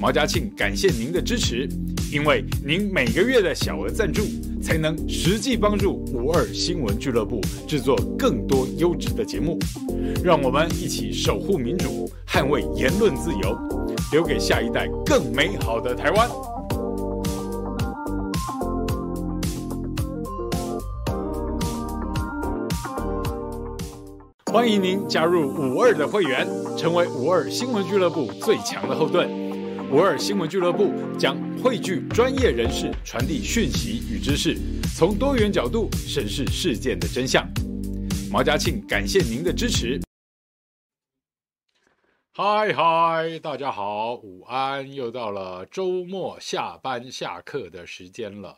毛家庆感谢您的支持，因为您每个月的小额赞助，才能实际帮助五二新闻俱乐部制作更多优质的节目。让我们一起守护民主，捍卫言论自由，留给下一代更美好的台湾。欢迎您加入五二的会员，成为五二新闻俱乐部最强的后盾。五二新闻俱乐部将汇聚专业人士，传递讯息与知识，从多元角度审视事件的真相。毛家庆感谢您的支持。嗨嗨，大家好，午安！又到了周末下班下课的时间了，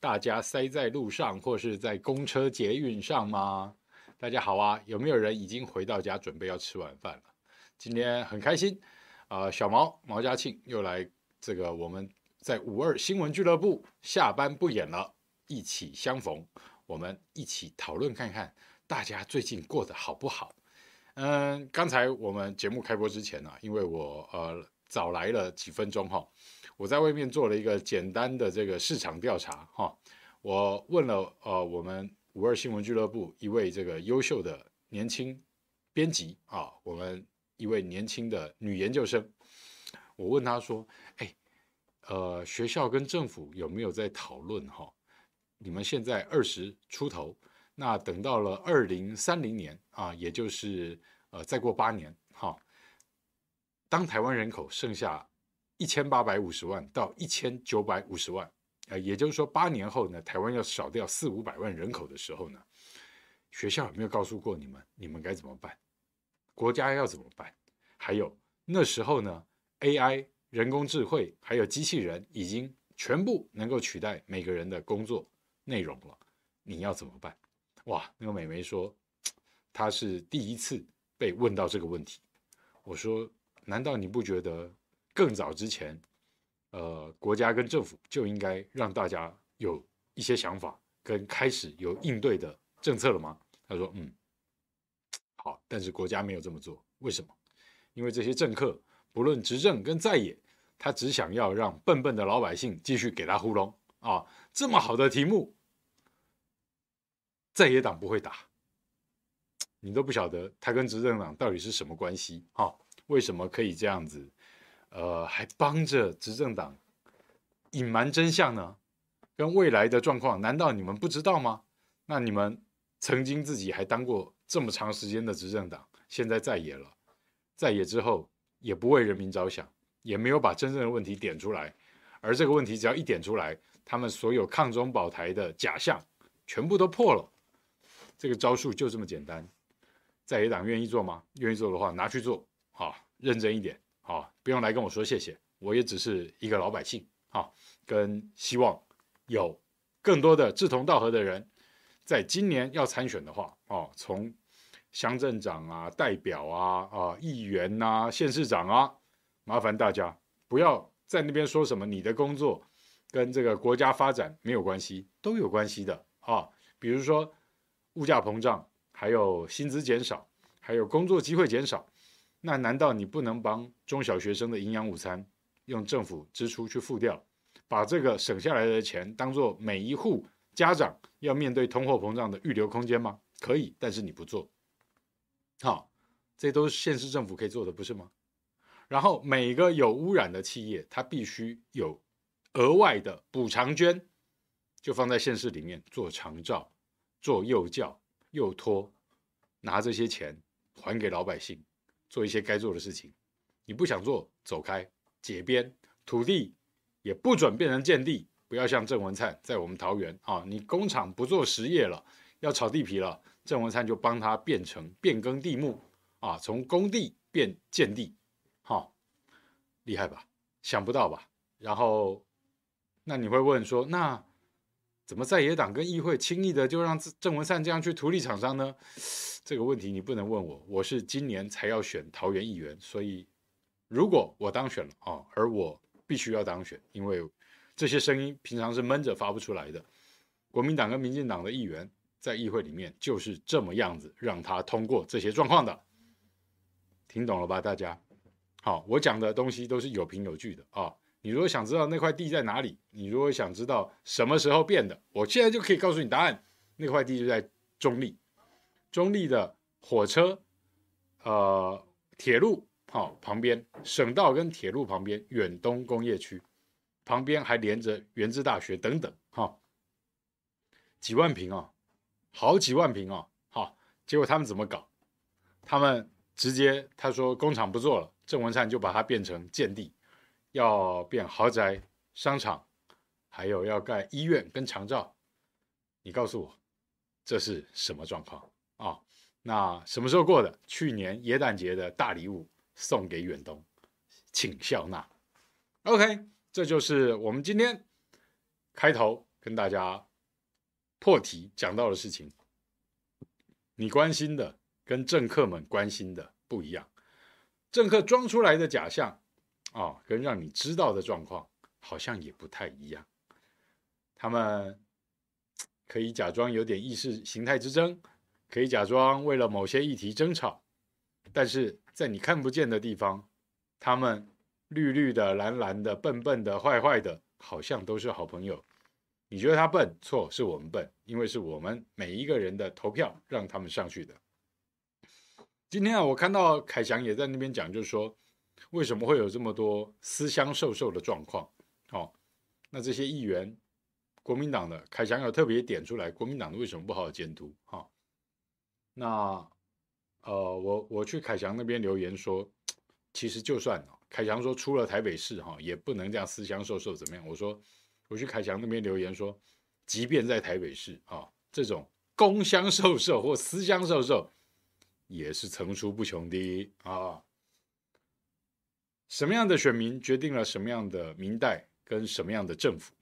大家塞在路上或是在公车捷运上吗？大家好啊，有没有人已经回到家准备要吃晚饭了？今天很开心。呃，小毛毛家庆又来这个，我们在五二新闻俱乐部下班不演了，一起相逢，我们一起讨论看看大家最近过得好不好？嗯，刚才我们节目开播之前呢、因为我呃早来了几分钟哈，我在外面做了一个简单的这个市场调查哈，我问了呃我们五二新闻俱乐部一位这个优秀的年轻编辑啊，我们。一位年轻的女研究生，我问她说：“哎，呃，学校跟政府有没有在讨论哈？你们现在二十出头，那等到了二零三零年啊，也就是呃再过八年哈，当台湾人口剩下一千八百五十万到一千九百五十万，呃，也就是说八年后呢，台湾要少掉四五百万人口的时候呢，学校有没有告诉过你们，你们该怎么办？”国家要怎么办？还有那时候呢？AI、人工智慧还有机器人已经全部能够取代每个人的工作内容了，你要怎么办？哇！那个美眉说，她是第一次被问到这个问题。我说，难道你不觉得更早之前，呃，国家跟政府就应该让大家有一些想法跟开始有应对的政策了吗？她说，嗯。好，但是国家没有这么做，为什么？因为这些政客不论执政跟在野，他只想要让笨笨的老百姓继续给他糊弄啊！这么好的题目，在野党不会打，你都不晓得他跟执政党到底是什么关系啊？为什么可以这样子？呃，还帮着执政党隐瞒真相呢？跟未来的状况，难道你们不知道吗？那你们曾经自己还当过？这么长时间的执政党，现在在野了，在野之后也不为人民着想，也没有把真正的问题点出来，而这个问题只要一点出来，他们所有抗中保台的假象全部都破了。这个招数就这么简单，在野党愿意做吗？愿意做的话，拿去做，好，认真一点，好，不用来跟我说谢谢，我也只是一个老百姓，好，跟希望有更多的志同道合的人，在今年要参选的话，哦，从乡镇长啊、代表啊、啊议员呐、县市长啊，麻烦大家不要在那边说什么你的工作跟这个国家发展没有关系，都有关系的啊。比如说物价膨胀，还有薪资减少，还有工作机会减少，那难道你不能帮中小学生的营养午餐用政府支出去付掉，把这个省下来的钱当做每一户家长要面对通货膨胀的预留空间吗？可以，但是你不做。好，这都是县市政府可以做的，不是吗？然后每个有污染的企业，它必须有额外的补偿捐，就放在县市里面做长照、做幼教、幼托，拿这些钱还给老百姓，做一些该做的事情。你不想做，走开，解编土地，也不准变成建地，不要像郑文灿在我们桃园啊，你工厂不做实业了，要炒地皮了。郑文灿就帮他变成变更地目啊，从工地变建地，好、哦，厉害吧？想不到吧？然后，那你会问说，那怎么在野党跟议会轻易的就让郑文灿这样去图利厂商呢？这个问题你不能问我，我是今年才要选桃园议员，所以如果我当选了啊、而我必须要当选，因为这些声音平常是闷着发不出来的，国民党跟民进党的议员。在议会里面就是这么样子，让他通过这些状况的，听懂了吧？大家好，我讲的东西都是有凭有据的啊。你如果想知道那块地在哪里，你如果想知道什么时候变的，我现在就可以告诉你答案。那块地就在中立，中立的火车，呃，铁路好旁边，省道跟铁路旁边，远东工业区旁边还连着原子大学等等，哈，几万坪啊，好几万平哦，好，结果他们怎么搞？他们直接他说工厂不做了，郑文灿就把它变成建地。要变豪宅、商场，还有要盖医院跟长照，你告诉我这是什么状况啊、那什么时候过的？去年耶诞节的大礼物送给远东，请笑纳。OK，这就是我们今天开头跟大家破题讲到的事情。你关心的跟政客们关心的不一样，政客装出来的假象。啊、哦，跟让你知道的状况好像也不太一样。他们可以假装有点意识形态之争，可以假装为了某些议题争吵，但是在你看不见的地方，他们绿绿的、蓝蓝的、笨笨的、坏坏的，好像都是好朋友。你觉得他笨？错，是我们笨，因为是我们每一个人的投票让他们上去的。今天啊，我看到凯翔也在那边讲，就是说。为什么会有这么多私相授受的状况？哦，那这些议员，国民党的凯翔有特别点出来，国民党的为什么不好好监督？哈、哦，那呃，我我去凯翔那边留言说，其实就算凯翔说出了台北市哈、哦，也不能这样私相授受怎么样？我说我去凯翔那边留言说，即便在台北市啊、这种公相授受或私相授受也是层出不穷的啊。什么样的选民决定了什么样的民代跟什么样的政府？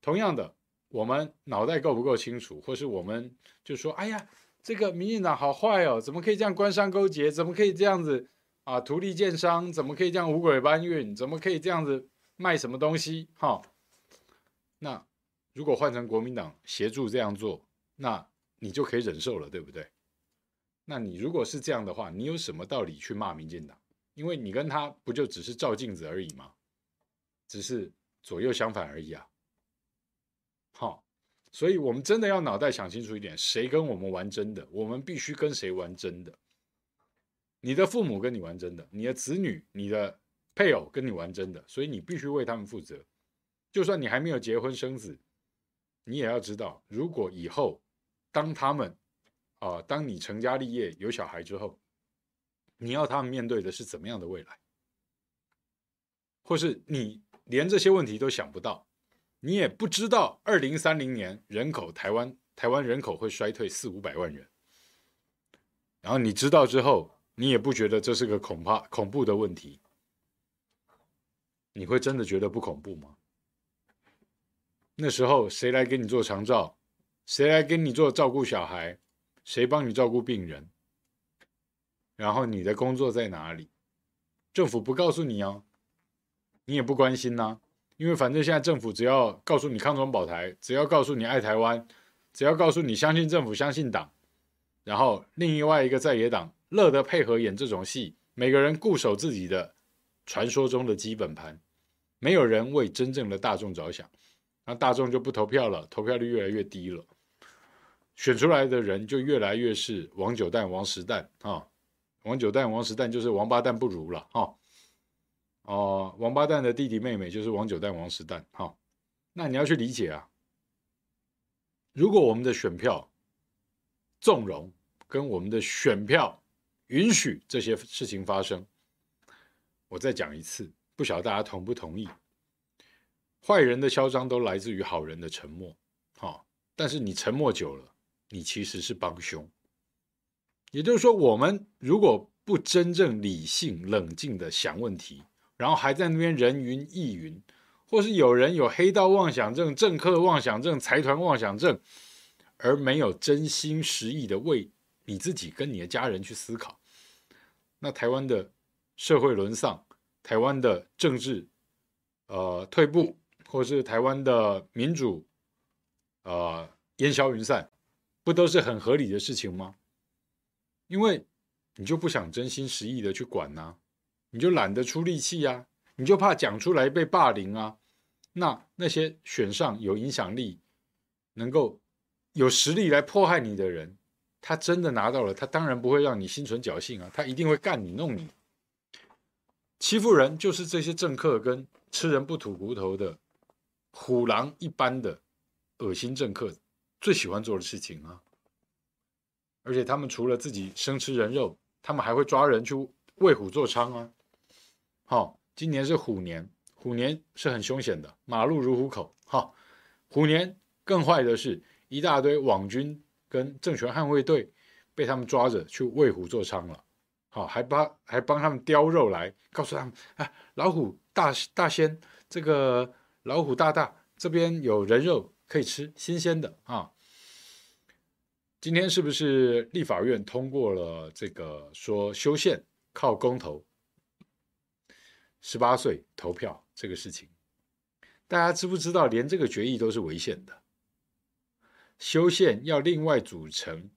同样的，我们脑袋够不够清楚，或是我们就说：“哎呀，这个民进党好坏哦，怎么可以这样官商勾结？怎么可以这样子啊？图利建商？怎么可以这样五鬼搬运？怎么可以这样子卖什么东西？”哈，那如果换成国民党协助这样做，那你就可以忍受了，对不对？那你如果是这样的话，你有什么道理去骂民进党？因为你跟他不就只是照镜子而已吗？只是左右相反而已啊。好，所以我们真的要脑袋想清楚一点，谁跟我们玩真的，我们必须跟谁玩真的。你的父母跟你玩真的，你的子女、你的配偶跟你玩真的，所以你必须为他们负责。就算你还没有结婚生子，你也要知道，如果以后当他们啊、当你成家立业有小孩之后。你要他们面对的是怎么样的未来？或是你连这些问题都想不到，你也不知道二零三零年人口台湾台湾人口会衰退四五百万人，然后你知道之后，你也不觉得这是个恐怕恐怖的问题，你会真的觉得不恐怖吗？那时候谁来给你做长照？谁来给你做照顾小孩？谁帮你照顾病人？然后你的工作在哪里？政府不告诉你哦，你也不关心呐、因为反正现在政府只要告诉你抗中保台，只要告诉你爱台湾，只要告诉你相信政府、相信党，然后另外一个在野党乐得配合演这种戏，每个人固守自己的传说中的基本盘，没有人为真正的大众着想，那大众就不投票了，投票率越来越低了，选出来的人就越来越是王九蛋、王十蛋啊。王九蛋、王十蛋就是王八蛋不如了哈，哦、王八蛋的弟弟妹妹就是王九蛋、王十蛋哈。那你要去理解啊，如果我们的选票纵容跟我们的选票允许这些事情发生，我再讲一次，不晓得大家同不同意？坏人的嚣张都来自于好人的沉默，哈。但是你沉默久了，你其实是帮凶。也就是说，我们如果不真正理性、冷静的想问题，然后还在那边人云亦云，或是有人有黑道妄想症、政客妄想症、财团妄想症，而没有真心实意的为你自己跟你的家人去思考，那台湾的社会沦丧，台湾的政治呃退步，或是台湾的民主呃烟消云散，不都是很合理的事情吗？因为你就不想真心实意的去管呐、你就懒得出力气呀，你就怕讲出来被霸凌啊。那那些选上有影响力、能够有实力来迫害你的人，他真的拿到了，他当然不会让你心存侥幸啊，他一定会干你、弄你。欺负人就是这些政客跟吃人不吐骨头的虎狼一般的恶心政客最喜欢做的事情啊！而且他们除了自己生吃人肉，他们还会抓人去为虎作伥啊！好，今年是虎年。虎年是很凶险的，马路如虎口。哈，虎年更坏的是一大堆网军跟政权捍卫队被他们抓着去为虎作伥了。好，还帮还帮他们叼肉来，告诉他们：啊，老虎大大仙，这个老虎大大这边有人肉可以吃，新鲜的啊。今天是不是立法院通过了这个说修宪靠公投？十八岁投票这个事情，大家知不知道？连这个决议都是违宪的。修宪要另外组成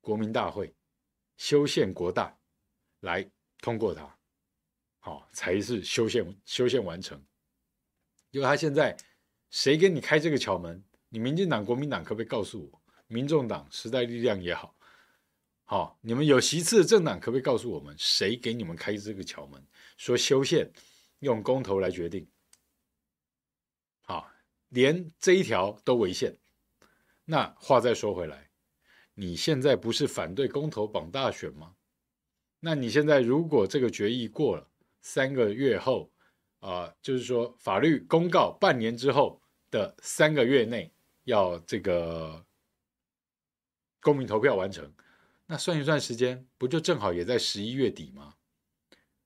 国民大会，修宪国大来通过它，好才是修宪修宪完成。因为他现在谁给你开这个巧门？你民进党、国民党可不可以告诉我？民众党、时代力量也好，好，你们有席次的政党可不可以告诉我们，谁给你们开这个巧门？说修宪用公投来决定，好，连这一条都违宪。那话再说回来，你现在不是反对公投绑大选吗？那你现在如果这个决议过了，三个月后啊、就是说法律公告半年之后的三个月内要这个公民投票完成，那算一算时间，不就正好也在十一月底吗？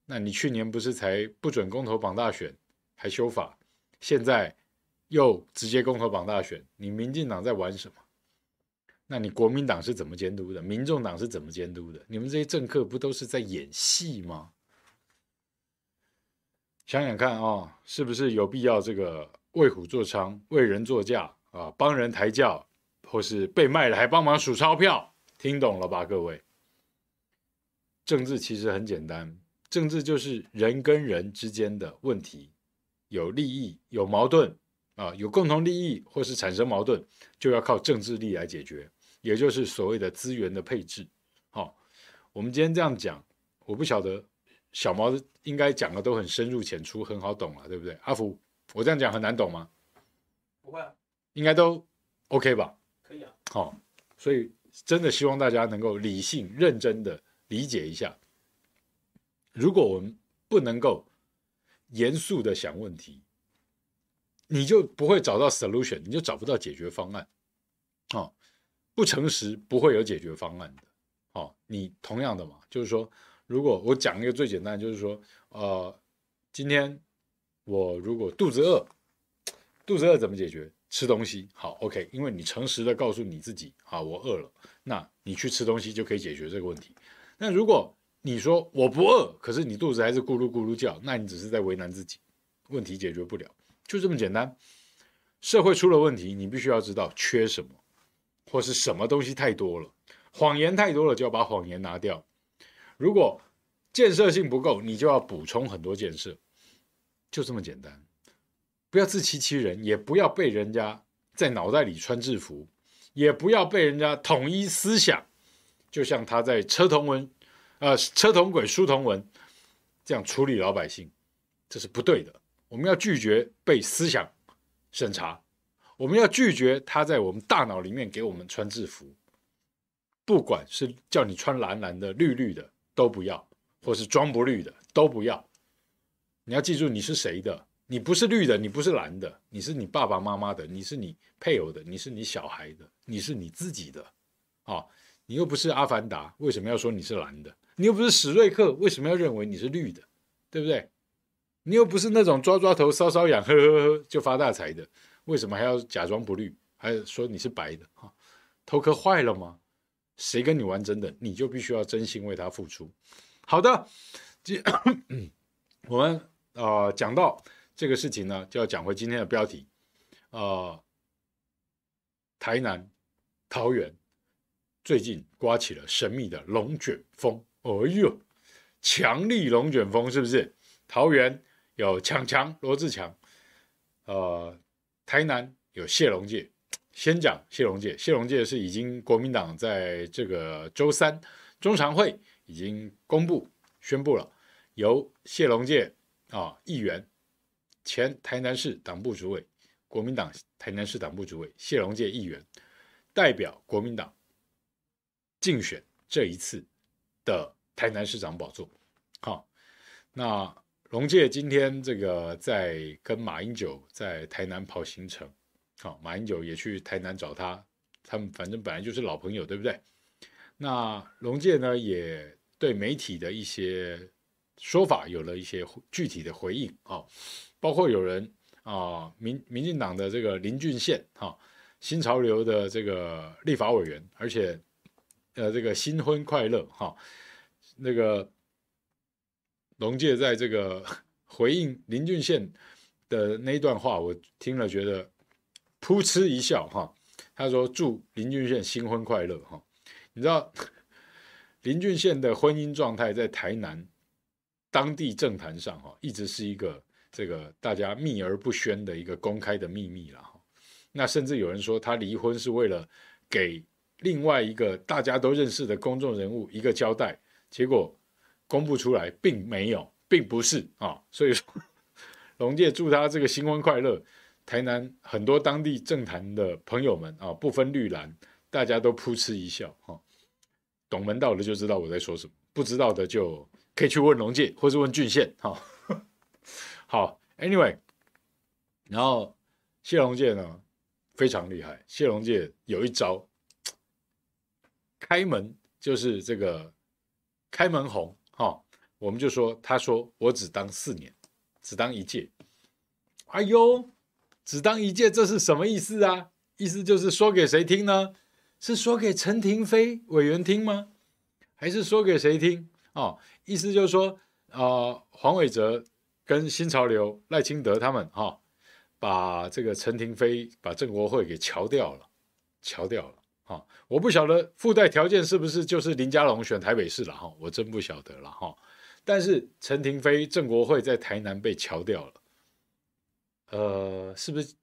那你去年不是才不准公投绑大选，还修法，现在又直接公投绑大选，你民进党在玩什么？那你国民党是怎么监督的？民众党是怎么监督的？你们这些政客不都是在演戏吗？想想看啊、是不是有必要这个为虎作伥、为人作嫁啊？帮人抬轿，或是被卖了还帮忙数钞票？听懂了吧，各位？政治其实很简单。政治就是人跟人之间的问题，有利益、有矛盾啊，有共同利益或是产生矛盾，就要靠政治力来解决，也就是所谓的资源的配置。好，我们今天这样讲，我不晓得小毛应该讲的都很深入浅出，很好懂了，对不对？阿福，我这样讲很难懂吗？不会啊，应该都 OK 吧？可以啊。好，所以真的希望大家能够理性、认真的理解一下。如果我们不能够严肃的想问题，你就不会找到 solution，你就找不到解决方案。哦，不诚实不会有解决方案的。哦，你同样的嘛，就是说，如果我讲一个最简单，就是说，呃，今天我如果肚子饿，肚子饿怎么解决？吃东西。好，OK，因为你诚实的告诉你自己，啊，我饿了，那你去吃东西就可以解决这个问题。那如果你说我不饿，可是你肚子还是咕噜咕噜叫，那你只是在为难自己，问题解决不了，就这么简单。社会出了问题，你必须要知道缺什么，或是什么东西太多了，谎言太多了，就要把谎言拿掉。如果建设性不够，你就要补充很多建设，就这么简单。不要自欺欺人，也不要被人家在脑袋里穿制服，也不要被人家统一思想，就像他在车同文。呃，车同轨，书同文，这样处理老百姓，这是不对的。我们要拒绝被思想审查，我们要拒绝他在我们大脑里面给我们穿制服，不管是叫你穿蓝蓝的、绿绿的都不要，或是装不绿的都不要。你要记住你是谁的，你不是绿的，你不是蓝的，你是你爸爸妈妈的，你是你配偶的，你是你小孩的，你是你自己的。啊、哦，你又不是阿凡达，为什么要说你是蓝的？你又不是史瑞克，为什么要认为你是绿的？对不对？你又不是那种抓抓头、搔搔痒、呵呵呵就发大财的，为什么还要假装不绿，还说你是白的？哈，头壳坏了吗？谁跟你玩真的，你就必须要真心为他付出。好的，我们呃讲到这个事情呢，就要讲回今天的标题，呃，台南、桃园最近刮起了神秘的龙卷风。哎呦，强力龙卷风，是不是？桃园有强强罗志强，呃，台南有谢龙介。先讲谢龙介，谢龙介是已经国民党在这个周三中常会已经公布宣布了，由谢龙介啊议员，前台南市党部主委，国民党台南市党部主委谢龙介议员代表国民党竞选这一次的台南市长宝座。好，那龙介今天这个在跟马英九在台南跑行程。好，马英九也去台南找他，他们反正本来就是老朋友，对不对？那龙介呢，也对媒体的一些说法有了一些具体的回应啊，包括有人啊，民民进党的这个林俊宪哈，新潮流的这个立法委员，而且呃，这个新婚快乐哈，那个龙介在这个 回应林俊宪的那一段话，我听了觉得。噗嗤一笑，哈，他说：“祝林俊宪新婚快乐，哈。”你知道 林俊宪的婚姻状态在台南当地政坛上，哈，一直是一个这个大家秘而不宣的一个公开的秘密了，哈。那甚至有人说他离婚是为了给另外一个大家都认识的公众人物一个交代，结果公布出来并没有，并不是啊。所以说，龙介祝他这个新婚快乐。台南很多当地政坛的朋友们啊，不分绿蓝，大家都扑哧一笑哈。懂门道的就知道我在说什么，不知道的就可以去问龙介，或是问俊宪哈。好，Anyway，然后谢龙介呢非常厉害，谢龙介有一招，开门就是这个开门红哈。我们就说，他说我只当四年，只当一届。哎呦！只当一届，这是什么意思啊？意思就是说给谁听呢？是说给陈亭妃委员听吗？还是说给谁听？哦，意思就是说，啊、呃，黄伟哲跟新潮流赖清德他们哈、把这个陈亭妃把正国会给敲掉了，敲掉了。哈、我不晓得附带条件是不是就是林佳龙选台北市了哈、我真不晓得了哈、但是陈亭妃正国会在台南被敲掉了。呃，是不是？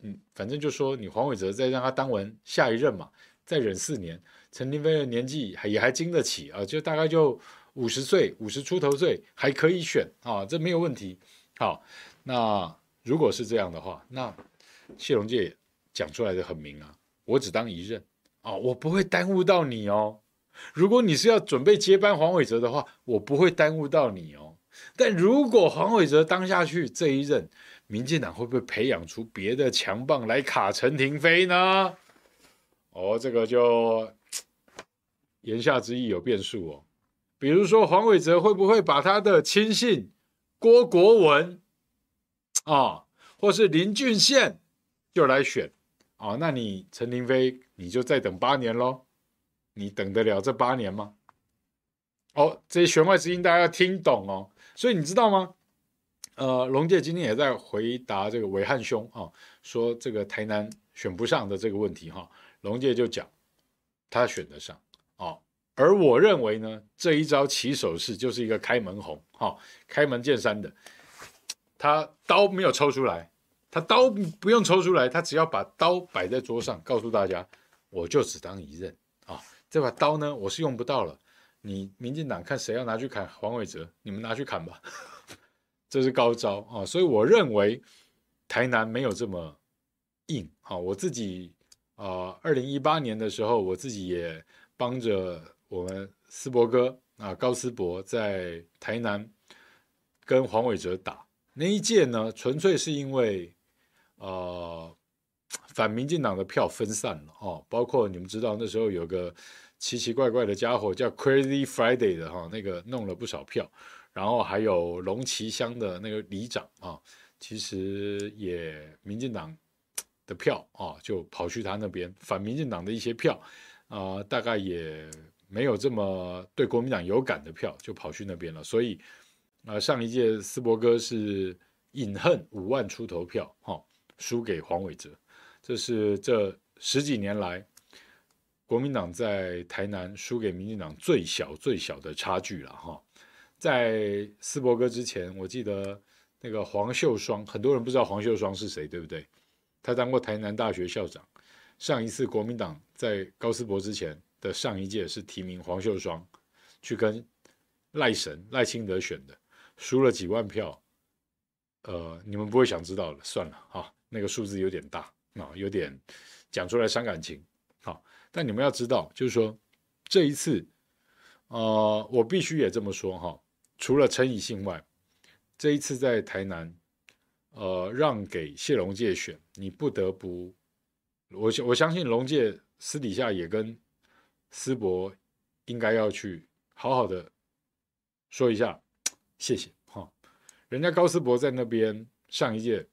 嗯，反正就说你黄伟哲再让他当完下一任嘛，再忍四年。陈亭妃的年纪还也还经得起啊，就大概就五十岁，五十出头岁还可以选啊，这没有问题。好，那如果是这样的话，那谢龙介讲出来的很明啊，我只当一任啊，我不会耽误到你哦。如果你是要准备接班黄伟哲的话，我不会耽误到你哦。但如果黄伟哲当下去这一任，民进党会不会培养出别的强棒来卡陈亭妃呢？哦，这个就言下之意有变数哦。比如说黄伟哲会不会把他的亲信郭国文啊，或是林俊宪就来选啊？那你陈亭妃你就再等八年喽？你等得了这八年吗？哦，这些弦外之音大家要听懂哦。所以你知道吗？呃，龙介今天也在回答这个暐瀚兄啊，说这个台南选不上的这个问题哈，龙介就讲他选得上啊，而我认为呢，这一招起手式就是一个开门红哈，开门见山的，他刀没有抽出来，他刀不用抽出来，他只要把刀摆在桌上，告诉大家，我就只当一任啊，这把刀呢，我是用不到了，你民进党看谁要拿去砍黄伟哲，你们拿去砍吧。这是高招啊，所以我认为台南没有这么硬啊。我自己啊，二零一八年的时候，我自己也帮着我们斯伯哥啊，高斯伯在台南跟黄伟哲打那一届呢，纯粹是因为呃反民进党的票分散了哦，包括你们知道那时候有个奇奇怪怪的家伙叫 Crazy Friday 的哈，那个弄了不少票。然后还有龙崎乡的那个里长啊，其实也民进党的票啊，就跑去他那边反民进党的一些票啊，大概也没有这么对国民党有感的票，就跑去那边了。所以啊，上一届斯伯哥是饮恨五万出头票哈，输给黄伟哲，这是这十几年来国民党在台南输给民进党最小最小的差距了哈。在斯伯格之前，我记得那个黄秀双，很多人不知道黄秀双是谁，对不对？他当过台南大学校长。上一次国民党在高斯伯之前的上一届是提名黄秀双去跟赖神赖清德选的，输了几万票。呃，你们不会想知道了，算了哈，那个数字有点大啊，有点讲出来伤感情。好，但你们要知道，就是说这一次，呃，我必须也这么说哈，除了陈以信外，这一次在台南，呃，让给谢龙介选，你不得不。我我相信龙介私底下也跟斯伯应该要去好好的说一下，谢谢哈。人家高斯伯在那边上一届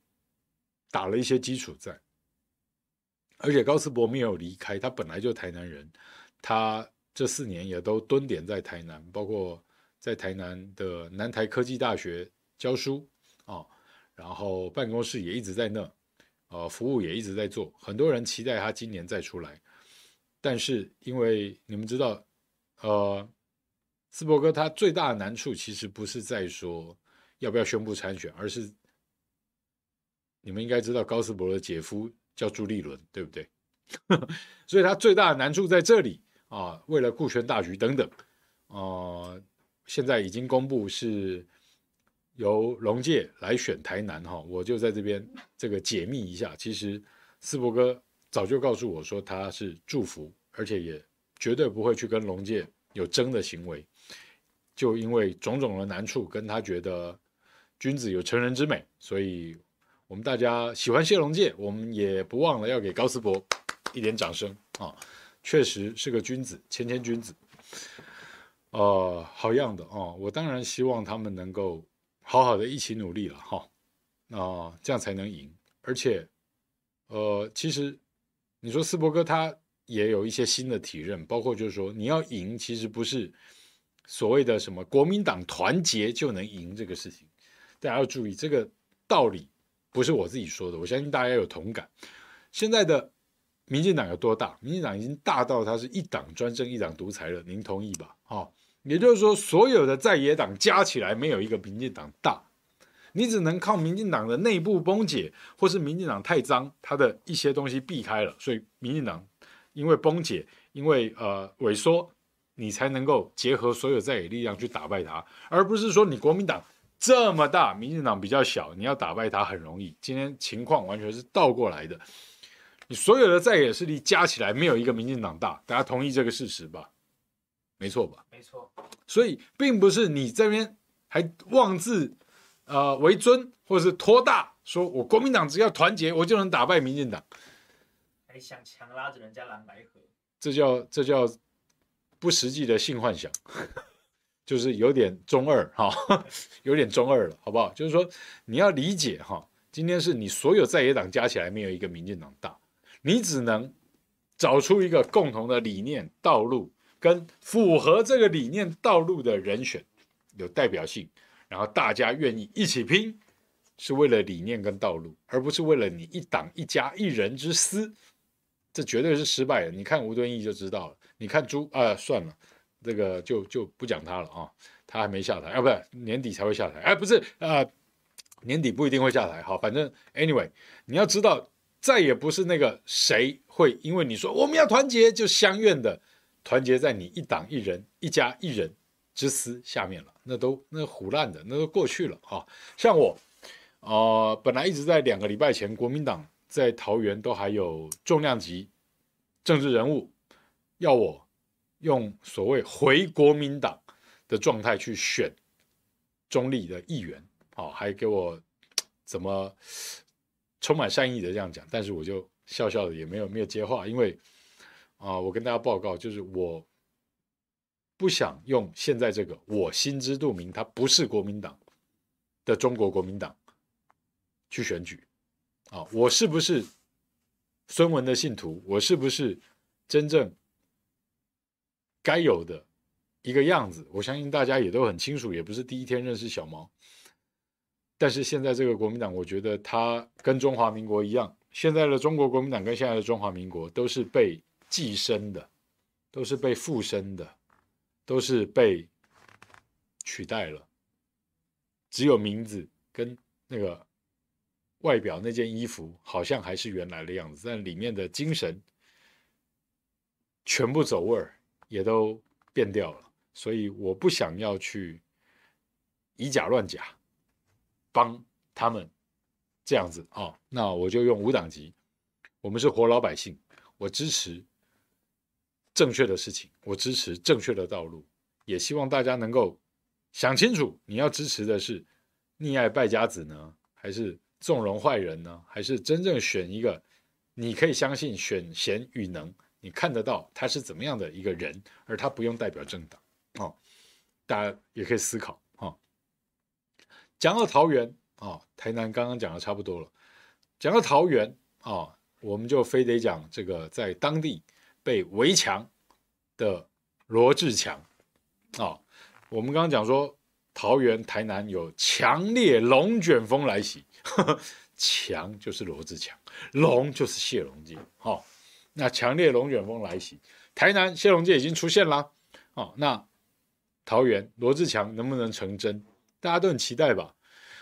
打了一些基础战，而且高斯伯没有离开，他本来就台南人，他这四年也都蹲点在台南，包括在台南的南台科技大学教书啊，然后办公室也一直在那。呃，服务也一直在做，很多人期待他今年再出来，但是因为你们知道，呃，斯伯格他最大的难处其实不是在说要不要宣布参选，而是你们应该知道高斯伯的姐夫叫朱立伦，对不对？所以他最大的难处在这里啊，为了顾全大局等等，呃，现在已经公布是。由龙介来选台南哈，我就在这边这个解密一下。其实斯伯哥早就告诉我说他是祝福，而且也绝对不会去跟龙介有争的行为。就因为种种的难处，跟他觉得君子有成人之美，所以我们大家喜欢谢龙介，我们也不忘了要给高斯伯一点掌声啊！确实是个君子，谦谦君子。呃，好样的哦！我当然希望他们能够。好好的一起努力了哈，啊、这样才能赢。而且，呃，其实你说斯伯哥他也有一些新的体认，包括就是说你要赢，其实不是所谓的什么国民党团结就能赢这个事情。大家要注意这个道理，不是我自己说的，我相信大家有同感。现在的民进党有多大？民进党已经大到它是一党专政、一党独裁了，您同意吧？哈。也就是说，所有的在野党加起来没有一个民进党大，你只能靠民进党的内部崩解，或是民进党太脏，他的一些东西避开了，所以民进党因为崩解，因为呃萎缩，你才能够结合所有在野力量去打败他，而不是说你国民党这么大，民进党比较小，你要打败他很容易。今天情况完全是倒过来的，你所有的在野势力加起来没有一个民进党大，大家同意这个事实吧？没错吧？没错，所以并不是你这边还妄自呃为尊，或者是托大，说我国民党只要团结，我就能打败民进党，还想强拉着人家蓝白合，这叫这叫不实际的性幻想，就是有点中二哈，有点中二了，好不好？就是说你要理解哈，今天是你所有在野党加起来没有一个民进党大，你只能找出一个共同的理念道路。跟符合这个理念道路的人选有代表性，然后大家愿意一起拼，是为了理念跟道路，而不是为了你一党一家一人之私，这绝对是失败的。你看吴敦义就知道了，你看朱啊、算了，这个就就不讲他了啊，他还没下台啊，不是年底才会下台，哎，不是啊、呃，年底不一定会下台，好，反正 anyway，你要知道，再也不是那个谁会因为你说我们要团结就相愿的。团结在你一党一人一家一人之私下面了，那都那唬烂的，那都过去了哈。像我，呃，本来一直在两个礼拜前，国民党在桃园都还有重量级政治人物要我用所谓回国民党的状态去选中立的议员，好，还给我怎么充满善意的这样讲，但是我就笑笑的也没有没有接话，因为。啊，我跟大家报告，就是我不想用现在这个我心知肚明，他不是国民党的中国国民党去选举。啊，我是不是孙文的信徒？我是不是真正该有的一个样子？我相信大家也都很清楚，也不是第一天认识小毛。但是现在这个国民党，我觉得他跟中华民国一样，现在的中国国民党跟现在的中华民国都是被。寄生的，都是被附身的，都是被取代了，只有名字跟那个外表那件衣服好像还是原来的样子，但里面的精神全部走味儿，也都变掉了。所以我不想要去以假乱假，帮他们这样子啊、哦，那我就用无党籍。我们是活老百姓，我支持正确的事情，我支持正确的道路，也希望大家能够想清楚，你要支持的是溺爱败家子呢，还是纵容坏人呢，还是真正选一个你可以相信选贤与能，你看得到他是怎么样的一个人，而他不用代表政党。哦，大家也可以思考哦。讲到桃园哦，台南刚刚讲的差不多了。讲到桃园啊、哦，我们就非得讲这个在当地被围墙的罗志强啊、我们刚刚讲说，桃园、台南有强烈龙卷风来袭，呵呵，强就是罗志强，龙就是谢龙介。哈、那强烈龙卷风来袭，台南谢龙介已经出现了。哦，那。桃园罗志强能不能成真？大家都很期待吧。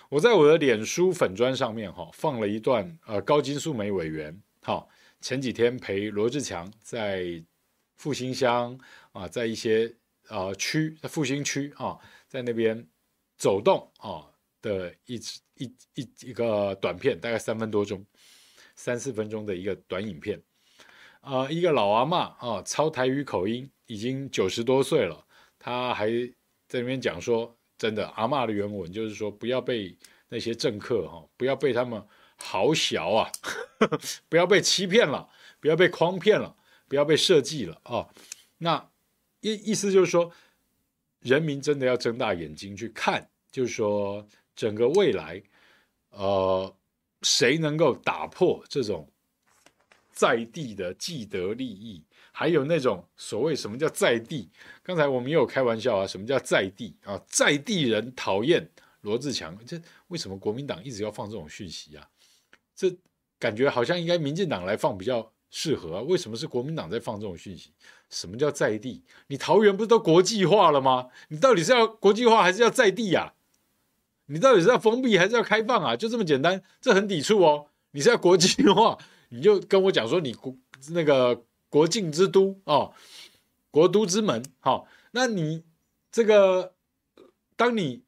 我在我的脸书粉砖上面哈放了一段呃高金素梅委员哈前几天陪罗志强在复兴乡啊，在一些呃区在复兴区啊，在那边走动啊的一一一一个短片，大概三分多钟，三四分钟的一个短影片啊，一个老阿嬷啊，操台语口音，已经九十多岁了。她还在那边讲说，真的，阿嬷的原文就是说，不要被那些政客哈，不要被他们好小啊，不要被欺骗了，不要被诓骗了，不要被设计了啊。那意意思就是说，人民真的要睁大眼睛去看，就是说，整个未来，呃，谁能够打破这种在地的既得利益？还有那种所谓什么叫在地？刚才我们也有开玩笑啊，什么叫在地啊？在地人讨厌罗志强，这为什么国民党一直要放这种讯息啊？这感觉好像应该民进党来放比较适合啊？为什么是国民党在放这种讯息？什么叫在地？你桃园不是都国际化了吗？你到底是要国际化还是要在地呀？你到底是要封闭还是要开放啊？就这么简单，这很抵触哦。你是要国际化，你就跟我讲说你国那个。国境之都哦，国都之门，好、哦，那你这个，当你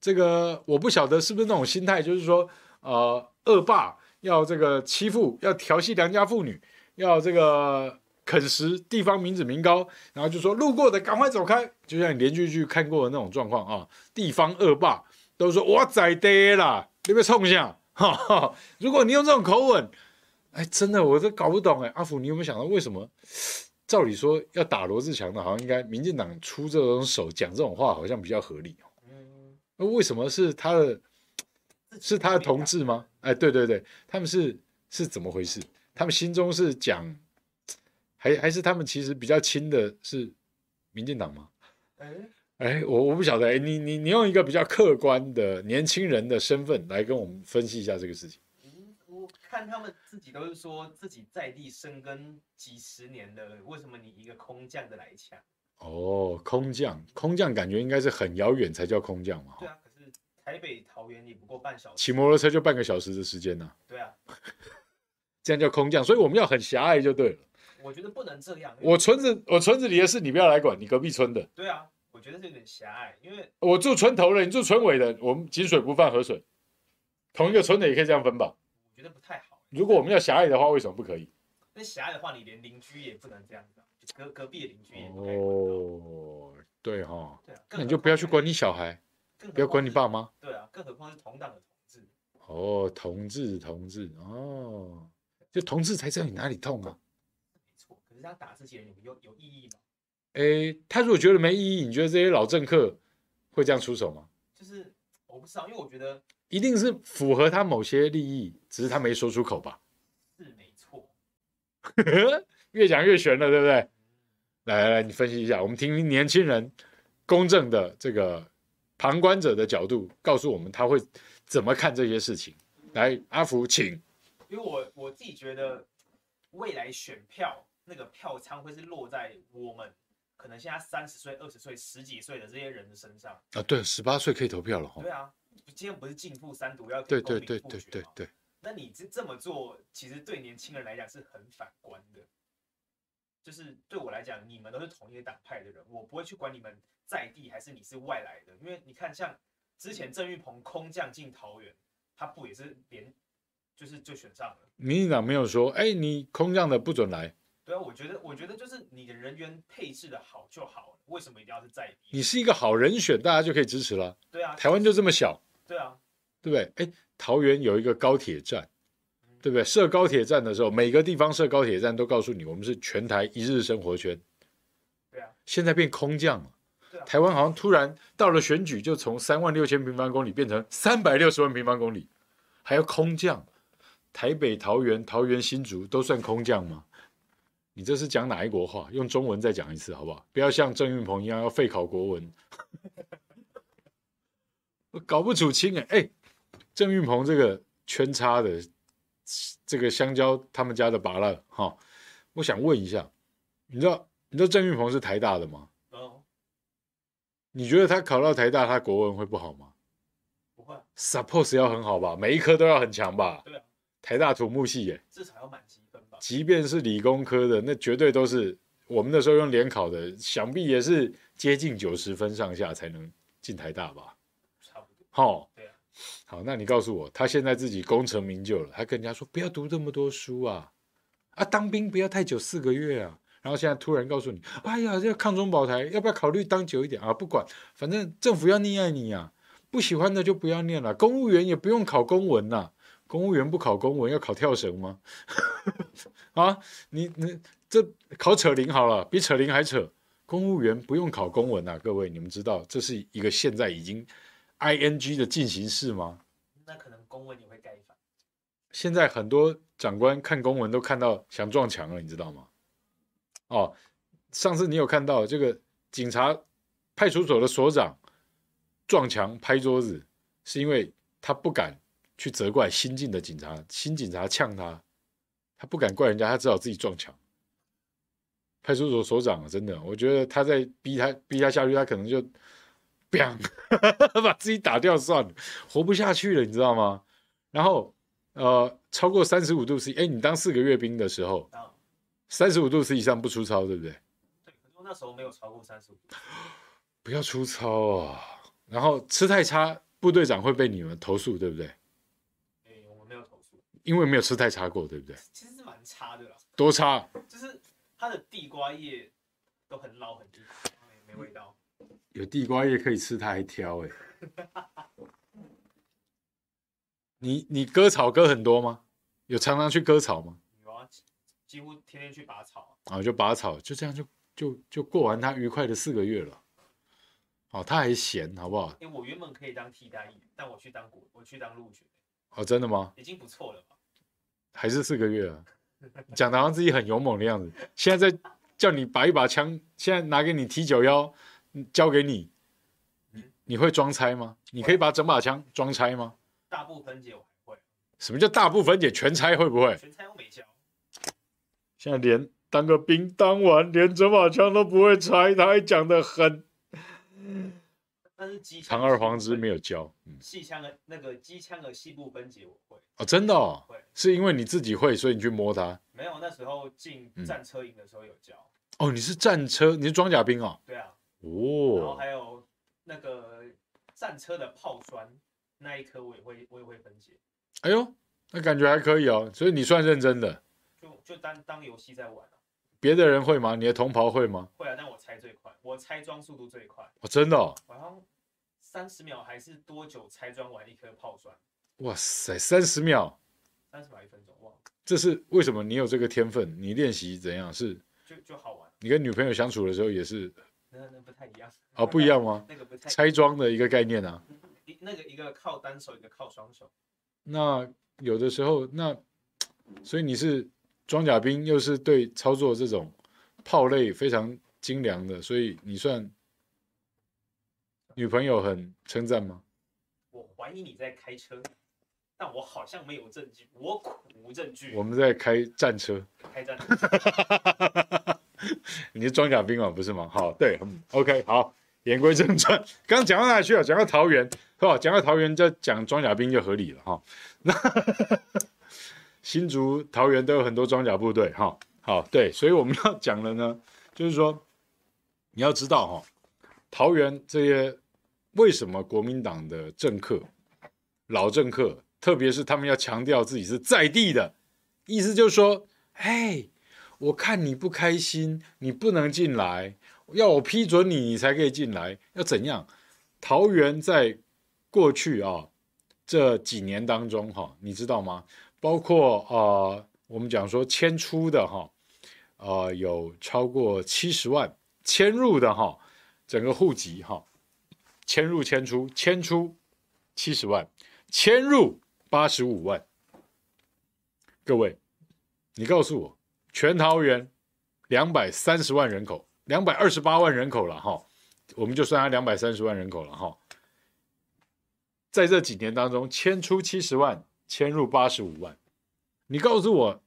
这个，我不晓得是不是那种心态，就是说，呃，恶霸要这个欺负，要调戏良家妇女，要这个啃食地方民脂民膏，然后就说路过的赶快走开，就像你连续剧看过的那种状况啊、地方恶霸都说我在爹啦，你别冲一下，哈哈，如果你用这种口吻。哎，真的，我都搞不懂哎。阿福，你有没有想到为什么？照理说要打罗志强的，好像应该民进党出这种手讲这种话，好像比较合理。那为什么是他的？是他的同志吗？哎，对对对，他们是是怎么回事？他们心中是讲，还还是他们其实比较亲的是民进党吗？哎哎，我我不晓得。哎，你你你用一个比较客观的年轻人的身份来跟我们分析一下这个事情。我看他们自己都是说自己在地生根几十年的，为什么你一个空降的来抢？哦，空降，空降感觉应该是很遥远才叫空降嘛。对啊，可是台北桃园也不过半小时，骑摩托车就半个小时的时间呢、啊。对啊，这样叫空降，所以我们要很狭隘就对了。我觉得不能这样。我村子，我村子里的事你不要来管，你隔壁村的。对啊，我觉得是有点狭隘，因为我住村头的，你住村尾的，我们井水不犯河水，同一个村的也可以这样分吧。我觉得不太好。如果我们要狭隘的话，为什么不可以？那狭隘的话，你连邻居也不能这样子，隔隔壁的邻居也不哦，对哈、哦。对啊，那你就不要去管你小孩，不要管你爸妈。对啊，更何况是同党的同志。哦，同志，同志，哦，就同志才知道你哪里痛啊。没错，可是他打这些人有有意义吗？哎，他如果觉得没意义，你觉得这些老政客会这样出手吗？就是我不知道，因为我觉得。一定是符合他某些利益，只是他没说出口吧？是没错，越讲越玄了，对不对？来来来，你分析一下，我们听听年轻人公正的这个旁观者的角度，告诉我们他会怎么看这些事情。来，阿福，请。因为我我自己觉得，未来选票那个票仓会是落在我们可能现在三十岁、二十岁、十几岁的这些人的身上啊。对，十八岁可以投票了哈。对啊，今天不是进步三读要对对对对对对。那你这这么做，其实对年轻人来讲是很反观的。就是对我来讲，你们都是同一个党派的人，我不会去管你们在地还是你是外来的，因为你看，像之前郑玉鹏空降进桃园，他不也是连就是就选上了？民进党没有说，哎，你空降的不准来。对啊，我觉得，我觉得就是你的人员配置的好就好了，为什么一定要是在地？你是一个好人选，大家就可以支持了。对啊，台湾就这么小。对啊，对不对？哎，桃园有一个高铁站。对不对？设高铁站的时候，每个地方设高铁站都告诉你，我们是全台一日生活圈。对啊，现在变空降了。台湾好像突然到了选举，就从三万六千平方公里变成三百六十万平方公里，还要空降。台北、桃园、桃园新竹都算空降吗？你这是讲哪一国话？用中文再讲一次好不好？不要像郑运鹏一样要废考国文。我 搞不出清哎哎，郑运鹏这个圈叉的。这个香蕉他们家的芭乐哈，我想问一下，你知道你知道郑运鹏是台大的吗？哦，你觉得他考到台大，他国文会不好吗？不会，Suppose 要很好吧，每一科都要很强吧？对啊，台大土木系耶，至少要满级分吧？即便是理工科的，那绝对都是我们那时候用联考的，想必也是接近九十分上下才能进台大吧？差不多。好。好，那你告诉我，他现在自己功成名就了，他跟人家说不要读这么多书啊，啊，当兵不要太久，四个月啊，然后现在突然告诉你，哎呀，要抗中保台，要不要考虑当久一点啊？不管，反正政府要溺爱你啊，不喜欢的就不要念了。公务员也不用考公文呐，公务员不考公文要考跳绳吗？啊，你你这考扯铃好了，比扯铃还扯。公务员不用考公文呐，各位你们知道这是一个现在已经。I N G 的进行式吗？那可能公文也会盖反。现在很多长官看公文都看到想撞墙了，你知道吗？哦，上次你有看到这个警察派出所的所长撞墙拍桌子，是因为他不敢去责怪新进的警察，新警察呛他，他不敢怪人家，他只好自己撞墙。派出所所长真的，我觉得他在逼他逼他下去，他可能就。把自己打掉算了，活不下去了，你知道吗？然后，呃，超过三十五度 C，哎，你当四个月兵的时候，三十五度 C 以上不出操，对不对？对，可是我那时候没有超过三十五度。不要出操啊！然后吃太差，部队长会被你们投诉，对不对？哎，我们没有投诉，因为没有吃太差过，对不对？其实是蛮差的啦。多差？就是它的地瓜叶都很老很硬，没味道。有地瓜叶可以吃，他还挑 哎。你你割草割很多吗？有常常去割草吗？有啊，几乎天天去拔草。啊，就拔草，就这样就就就过完他愉快的四个月了。哦，他还闲，好不好？哎，我原本可以当替代役，但我去当国，我去当陆军。哦，真的吗？已经不错了吧？还是四个月啊？讲的好像自己很勇猛的样子。现在在叫你拔一把枪，现在拿给你 T 九幺。交给你，你会装拆吗？你可以把整把枪装拆吗？大部分解我还会。什么叫大部分解？全拆会不会？全拆我没教。现在连当个兵当完，连整把枪都不会拆，他还讲得很。但是机枪长二黄之没有教。细枪的那个机枪的细部分解我会。哦，真的哦。会。是因为你自己会，所以你去摸它。没有，那时候进战车营的时候有教。哦，你是战车，你是装甲兵哦。对啊。哦，然后还有那个战车的炮栓那一颗，我也会，我也会分解。哎呦，那感觉还可以哦，所以你算认真的。就就当当游戏在玩啊。别的人会吗？你的同袍会吗？会啊，但我拆最快，我拆装速度最快。哦，真的哦？好像三十秒还是多久拆装完一颗炮栓？哇塞，三十秒？三十秒一分钟，哇！这是为什么？你有这个天分？你练习怎样？是就就好玩。你跟女朋友相处的时候也是？那那不太一样哦，不一样吗？那个不太拆装的一个概念啊。一那个一个靠单手，一个靠双手。那有的时候，那所以你是装甲兵，又是对操作这种炮类非常精良的，所以你算女朋友很称赞吗？我怀疑你在开车，但我好像没有证据，我苦无证据。我们在开战车，开战车。你是装甲兵嘛，不是吗？好，对，OK，好，言归正传，刚讲到哪去了？讲到桃园，是吧？讲到桃园，就讲装甲兵就合理了哈。那新竹、桃园都有很多装甲部队哈。好，对，所以我们要讲的呢，就是说你要知道哈，桃园这些为什么国民党的政客、老政客，特别是他们要强调自己是在地的，意思就是说，哎。我看你不开心，你不能进来，要我批准你，你才可以进来。要怎样？桃园在过去啊这几年当中，哈，你知道吗？包括啊、我们讲说迁出的哈，呃，有超过七十万迁入的哈，整个户籍哈，迁入迁出迁出七十万，迁入八十五万。各位，你告诉我。全桃园两百三十万人口，两百二十八万人口了哈，我们就算它两百三十万人口了哈。在这几年当中，迁出七十万，迁入八十五万。你告诉我，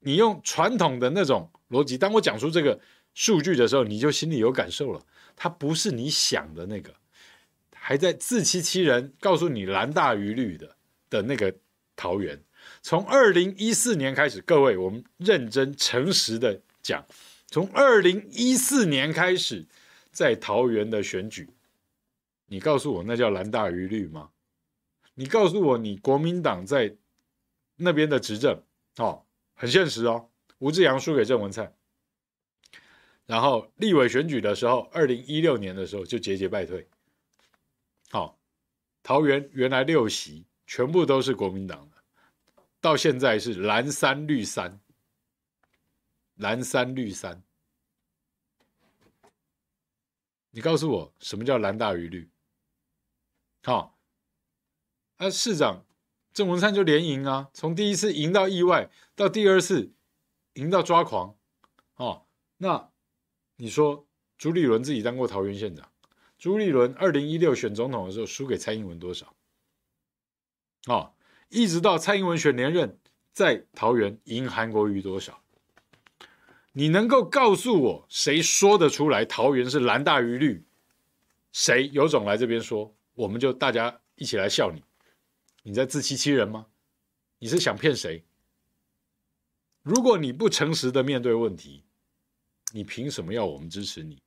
你用传统的那种逻辑，当我讲出这个数据的时候，你就心里有感受了。它不是你想的那个，还在自欺欺人，告诉你蓝大于绿的的那个桃园。从二零一四年开始，各位，我们认真诚实的讲，从二零一四年开始，在桃园的选举，你告诉我那叫蓝大于绿吗？你告诉我，你国民党在那边的执政，哦，很现实哦，吴志扬输给郑文灿，然后立委选举的时候，二零一六年的时候就节节败退，好、哦，桃园原来六席全部都是国民党。到现在是蓝三绿三，蓝三绿三。你告诉我什么叫蓝大于绿？好，那市长郑文灿就连赢啊，从第一次赢到意外，到第二次赢到抓狂。哦，那你说朱立伦自己当过桃园县长，朱立伦二零一六选总统的时候输给蔡英文多少？哦。一直到蔡英文选连任，在桃园赢韩国瑜多少？你能够告诉我谁说得出来桃园是蓝大于绿？谁有种来这边说，我们就大家一起来笑你。你在自欺欺人吗？你是想骗谁？如果你不诚实的面对问题，你凭什么要我们支持你？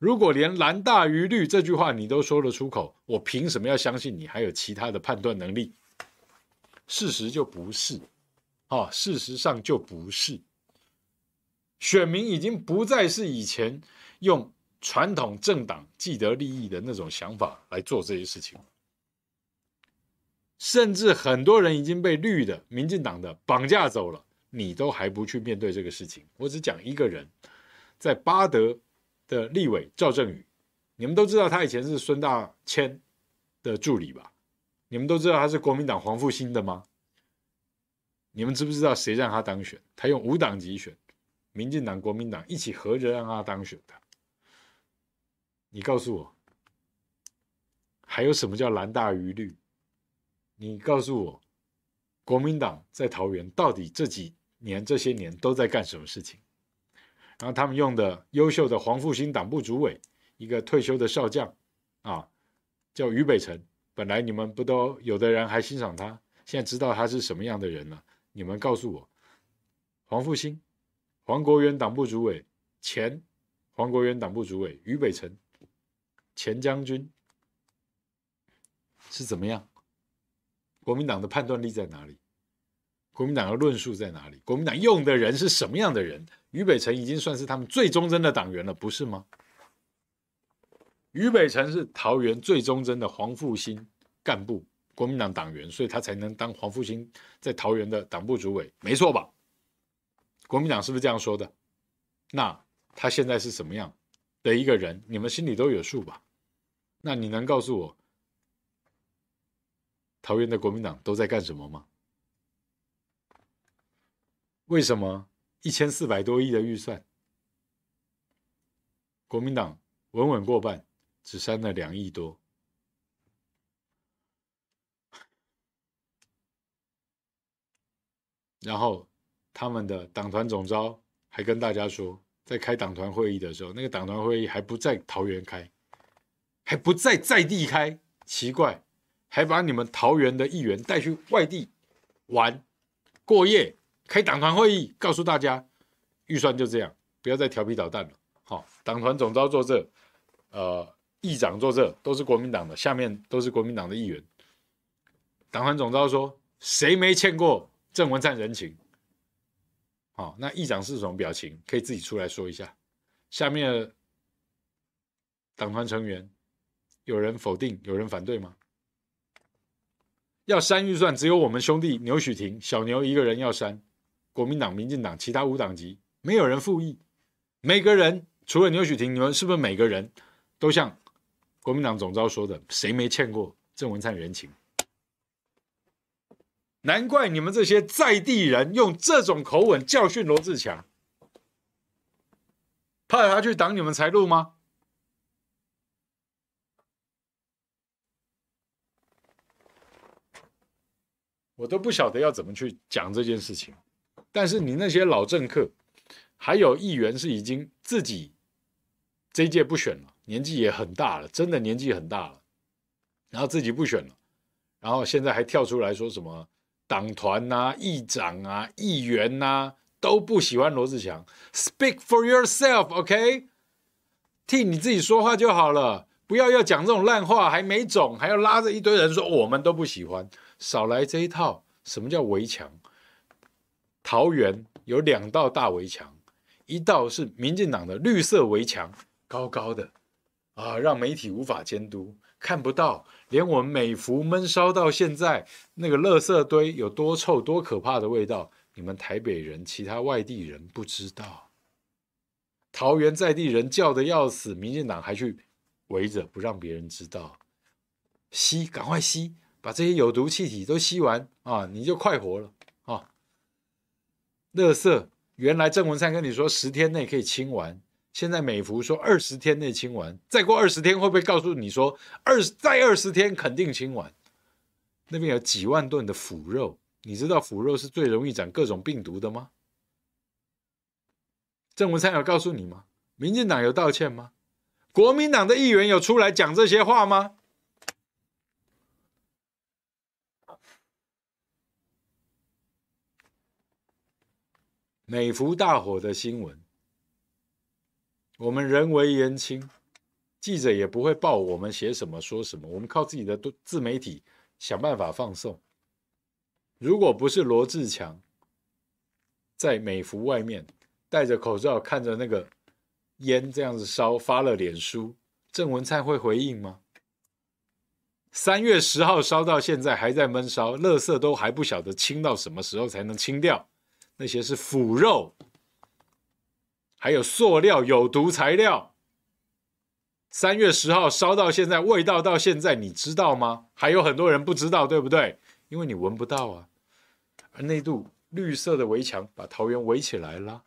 如果连蓝大于绿这句话你都说得出口，我凭什么要相信你还有其他的判断能力？事实就不是，啊，事实上就不是。选民已经不再是以前用传统政党既得利益的那种想法来做这些事情，甚至很多人已经被绿的、民进党的绑架走了，你都还不去面对这个事情。我只讲一个人，在巴德的立委赵正宇，你们都知道他以前是孙大千的助理吧？你们都知道他是国民党黄复兴的吗？你们知不知道谁让他当选？他用五党集选，民进党、国民党一起合着让他当选的。你告诉我，还有什么叫蓝大于绿？你告诉我，国民党在桃园到底这几年、这些年都在干什么事情？然后他们用的优秀的黄复兴党部主委，一个退休的少将啊，叫于北辰。本来你们不都有的人还欣赏他，现在知道他是什么样的人了。你们告诉我，黄复兴、黄国元党部主委、前黄国元党部主委于北辰、前将军是怎么样？国民党的判断力在哪里？国民党的论述在哪里？国民党用的人是什么样的人？于北辰已经算是他们最忠贞的党员了，不是吗？于北辰是桃园最忠贞的黄复兴干部，国民党党员，所以他才能当黄复兴在桃园的党部主委，没错吧？国民党是不是这样说的？那他现在是什么样的一个人？你们心里都有数吧？那你能告诉我，桃园的国民党都在干什么吗？为什么一千四百多亿的预算，国民党稳稳过半？只删了两亿多，然后他们的党团总召还跟大家说：“在开党团会议的时候，那个党团会议还不在桃园开，还不在在地开，奇怪，还把你们桃园的议员带去外地玩过夜，开党团会议，告诉大家预算就这样，不要再调皮捣蛋了。好，党团总召坐这，呃，议长坐这，都是国民党的，下面都是国民党的议员。党团总召说，谁没欠过郑文灿人情？好，那议长是什么表情？可以自己出来说一下。下面党团成员有人否定，有人反对吗？要删预算，只有我们兄弟牛许庭小牛一个人要删。国民党、民进党、其他五党籍没有人附议。每个人除了牛许庭，你们是不是每个人都像国民党总召说的，谁没欠过郑文灿人情？难怪你们这些在地人用这种口吻教训罗志强，怕他去挡你们财路吗？我都不晓得要怎么去讲这件事情。但是你那些老政客，还有议员是已经自己这一届不选了，年纪也很大了，真的年纪很大了，然后自己不选了，然后现在还跳出来说什么？党团、啊、议长啊、议员呐、啊，都不喜欢罗志强。Speak for yourself，OK？、替你自己说话就好了，不要要讲这种烂话，还没种，还要拉着一堆人说我们都不喜欢，少来这一套。什么叫围墙？桃园有两道大围墙，一道是民进党的绿色围墙，高高的啊，让媒体无法监督。看不到，连我们美福闷烧到现在那个垃圾堆有多臭、多可怕的味道，你们台北人、其他外地人不知道。桃园在地人叫得要死，民进党还去围着不让别人知道。吸，赶快吸，把这些有毒气体都吸完啊，你就快活了啊。垃圾，原来郑文灿跟你说十天内可以清完。现在美孚说二十天内清完，再过二十天会不会告诉你说二再二十天肯定清完？那边有几万吨的腐肉，你知道腐肉是最容易长各种病毒的吗？郑文灿有告诉你吗？民进党有道歉吗？国民党的议员有出来讲这些话吗？美孚大火的新闻。我们人微言轻，记者也不会报我们写什么说什么，我们靠自己的自媒体想办法放送。如果不是罗志强在美孚外面戴着口罩看着那个烟这样子烧发了脸书，郑文灿会回应吗？三月十号烧到现在还在闷烧，垃圾都还不晓得清到什么时候才能清掉，那些是腐肉。还有塑料有毒材料，三月十号烧到现在，味道到现在你知道吗？还有很多人不知道，对不对？因为你闻不到啊。而那堵绿色的围墙把桃园围起来了。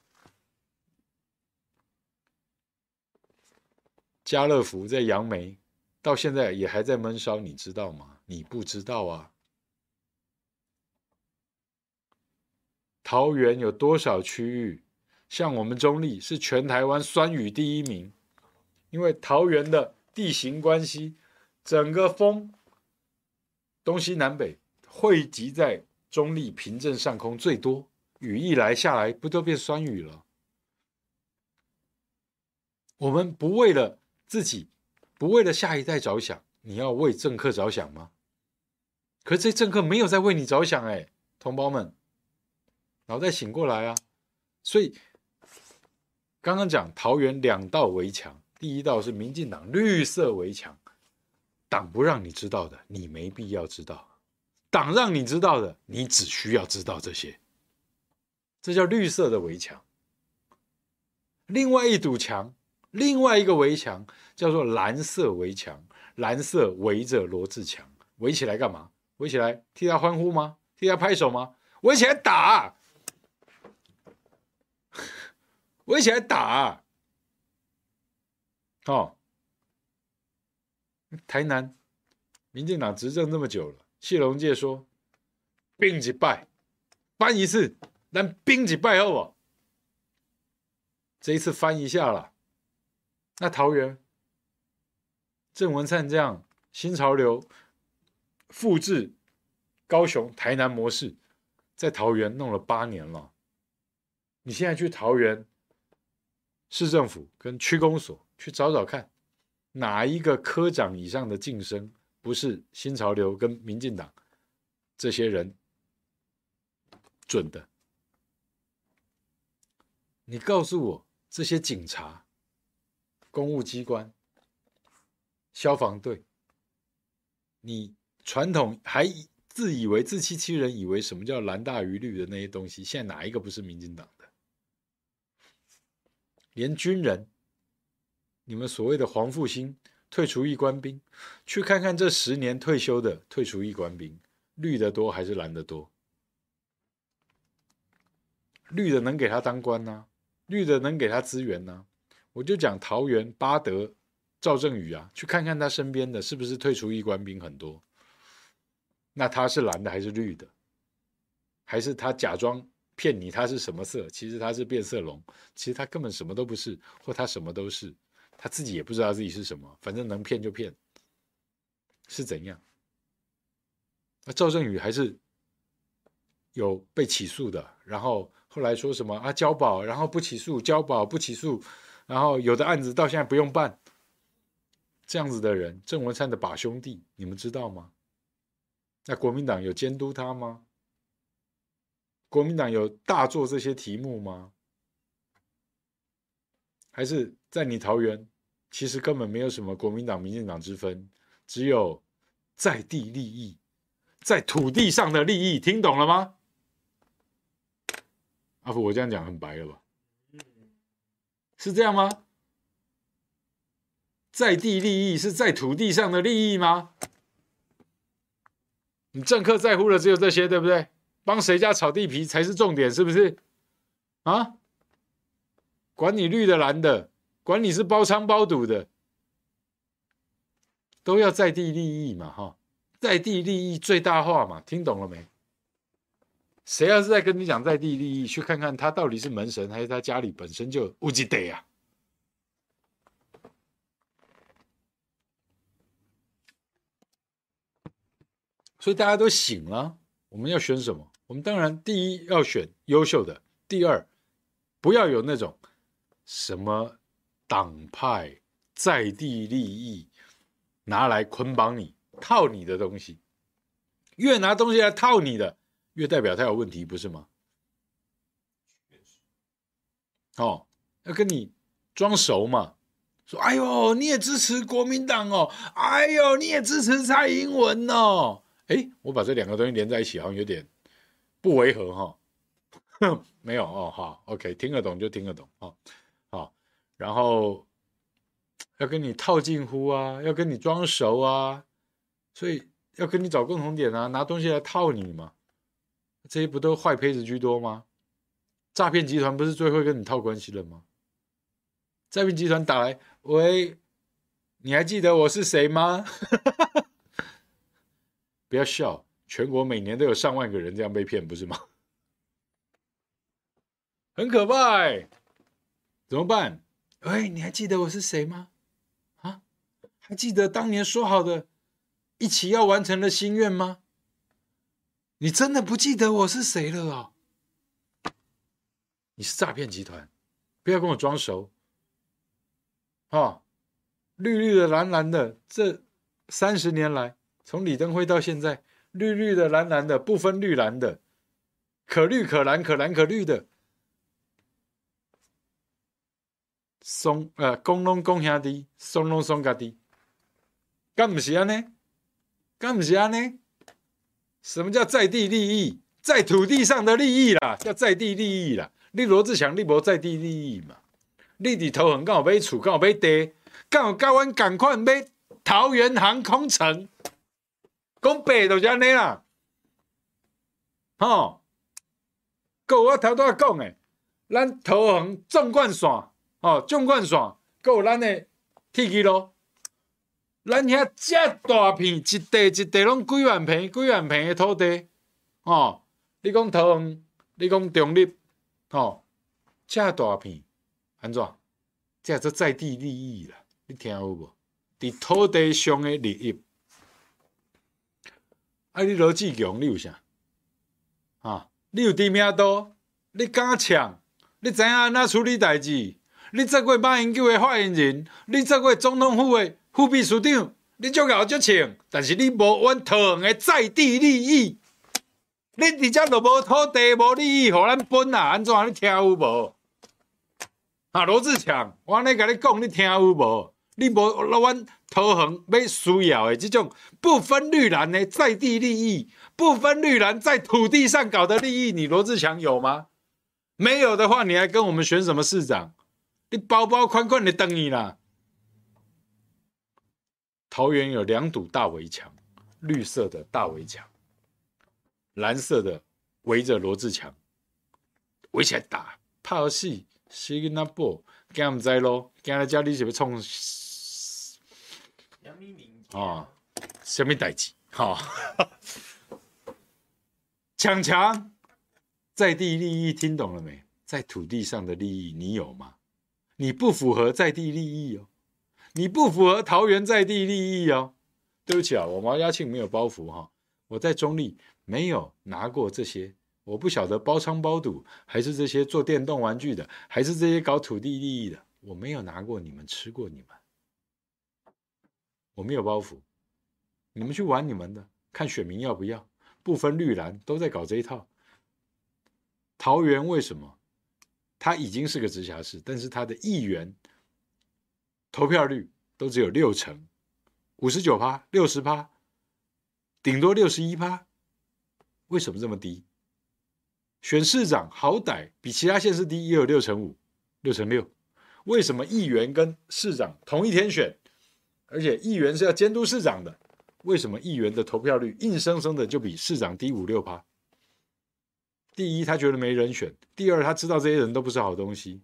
家乐福在杨梅到现在也还在闷烧，你知道吗？你不知道啊。桃园有多少区域？像我们中坜是全台湾酸雨第一名，因为桃园的地形关系，整个风东西南北汇集在中坜平镇上空最多，雨一来下来不都变酸雨了？我们不为了自己，不为了下一代着想，你要为政客着想吗？可是这政客没有在为你着想哎，同胞们，脑袋醒过来啊！所以。刚刚讲桃园两道围墙，第一道是民进党绿色围墙，党不让你知道的，你没必要知道；党让你知道的，你只需要知道这些。这叫绿色的围墙。另外一堵墙，另外一个围墙叫做蓝色围墙，蓝色围着罗志强，围起来干嘛？围起来替他欢呼吗？替他拍手吗？围起来打！围起来打啊！哦，台南民进党执政这么久了，谢龙介说兵几拜，翻一次，但兵几拜后啊，这一次翻一下了。那桃园，郑文灿这样新潮流复制高雄、台南模式，在桃园弄了八年了。你现在去桃园市政府跟区公所去找找看，哪一个科长以上的晋升不是新潮流跟民进党这些人准的？你告诉我，这些警察、公务机关、消防队，你传统还自以为自欺欺人，以为什么叫蓝大于绿的那些东西，现在哪一个不是民进党？连军人，你们所谓的黄复兴退出役官兵，去看看这十年退休的退出役官兵，绿的多还是蓝的多？绿的能给他当官呢？绿的能给他资源呢？我就讲桃园八德赵正宇啊，去看看他身边的是不是退出役官兵很多？那他是蓝的还是绿的？还是他假装？骗你他是什么色，其实他是变色龙，其实他根本什么都不是，或他什么都是，他自己也不知道自己是什么，反正能骗就骗，是怎样？那赵正宇还是有被起诉的，然后后来说什么啊交保，然后不起诉，交保不起诉，然后有的案子到现在不用办，这样子的人，郑文灿的把兄弟，你们知道吗？那国民党有监督他吗？国民党有大做这些题目吗？还是在你桃园，其实根本没有什么国民党、民进党之分，只有在地利益，在土地上的利益，听懂了吗？阿福，我这样讲很白了吧？是这样吗？在地利益是在土地上的利益吗？你政客在乎的只有这些，对不对？帮谁家炒地皮才是重点，是不是？啊？管你绿的蓝的，管你是包仓包赌的，都要在地利益嘛，哈，在地利益最大化嘛，听懂了没？谁要是在跟你讲在地利益，去看看他到底是门神，还是他家里本身就无极地啊？所以大家都醒了，我们要选什么？我们当然第一要选优秀的，第二不要有那种什么党派在地利益拿来捆绑你、套你的东西，越拿东西来套你的，越代表他有问题，不是吗？哦，要跟你装熟嘛，说哎呦你也支持国民党哦，哎呦你也支持蔡英文哦，哎，我把这两个东西连在一起，好像有点。不违和哈，哼，没有哦，好，OK，听得懂就听得懂哦，好，然后要跟你套近乎啊，要跟你装熟啊，所以要跟你找共同点啊，拿东西来套你嘛，这些不都坏胚子居多吗？诈骗集团不是最会跟你套关系了吗？诈骗集团打来，喂，你还记得我是谁吗？不要笑。全国每年都有上万个人这样被骗，不是吗？很可怕哎，怎么办？哎，你还记得我是谁吗？啊，还记得当年说好的一起要完成的心愿吗？你真的不记得我是谁了啊？你是诈骗集团，不要跟我装熟。啊，绿绿的蓝蓝的，这三十年来，从李登辉到现在。绿绿的、蓝蓝的，不分绿蓝的，可绿可蓝，可蓝可绿的，松呃，公龙公兄弟，松龙松家弟，干不是啊呢？干不是啊呢？什么叫在地利益？在土地上的利益啦，叫在地利益啦。你罗志强，你无在地利益嘛？你伫桃园刚好买厝，刚好买地，刚好甲阮同款买桃园航空城。讲白就是安尼啦，吼，够我头拄仔讲诶，咱桃园纵贯线，吼，纵贯线，有咱诶铁机路，咱遐遮大片，一地一地拢几万坪、几万坪诶土地，吼，你讲桃园，你讲中坜，吼，遮大片，安怎？这叫在地利益啦，你听有无？伫土地上的利益。啊，你罗志强，你有啥？啊，你有知名度，你敢抢？你知影安怎处理代志？你做过马英九的发言人，你做过总统府的副秘书长，你足够足称，但是你无阮桃园的在地利益。你直接就无土地，无利益，互咱分啊？安怎？你听有无？啊，罗志强，我安尼甲你讲，你听有无？你无阮桃园要需要的这种不分绿蓝的在地利益，不分绿蓝在土地上搞的利益，你罗志强有吗？没有的话，你还跟我们选什么市长？你包包款款的等你啦。桃园有两堵大围墙，绿色的大围墙。蓝色的围着罗志强，围起来打，怕游戏，谁跟他搏？干唔知咯？干在家里是不是啊，什么代志？哈，强强，在地利益听懂了没？在土地上的利益你有吗？你不符合在地利益哦，你不符合桃园在地利益哦。对不起啊，我毛家庆没有包袱哈，我在中立。没有拿过这些，我不晓得包仓包赌，还是这些做电动玩具的，还是这些搞土地利益的，我没有拿过你们吃过你们，我没有包袱，你们去玩你们的，看选民要不要，不分绿蓝都在搞这一套。桃园为什么？它已经是个直辖市，但是它的议员投票率都只有六成，五十九趴、六十趴，顶多六十一趴。为什么这么低？选市长好歹比其他县市低，也有六成五、六成六。为什么议员跟市长同一天选，而且议员是要监督市长的？为什么议员的投票率硬生生的就比市长低五六趴？第一，他觉得没人选；第二，他知道这些人都不是好东西。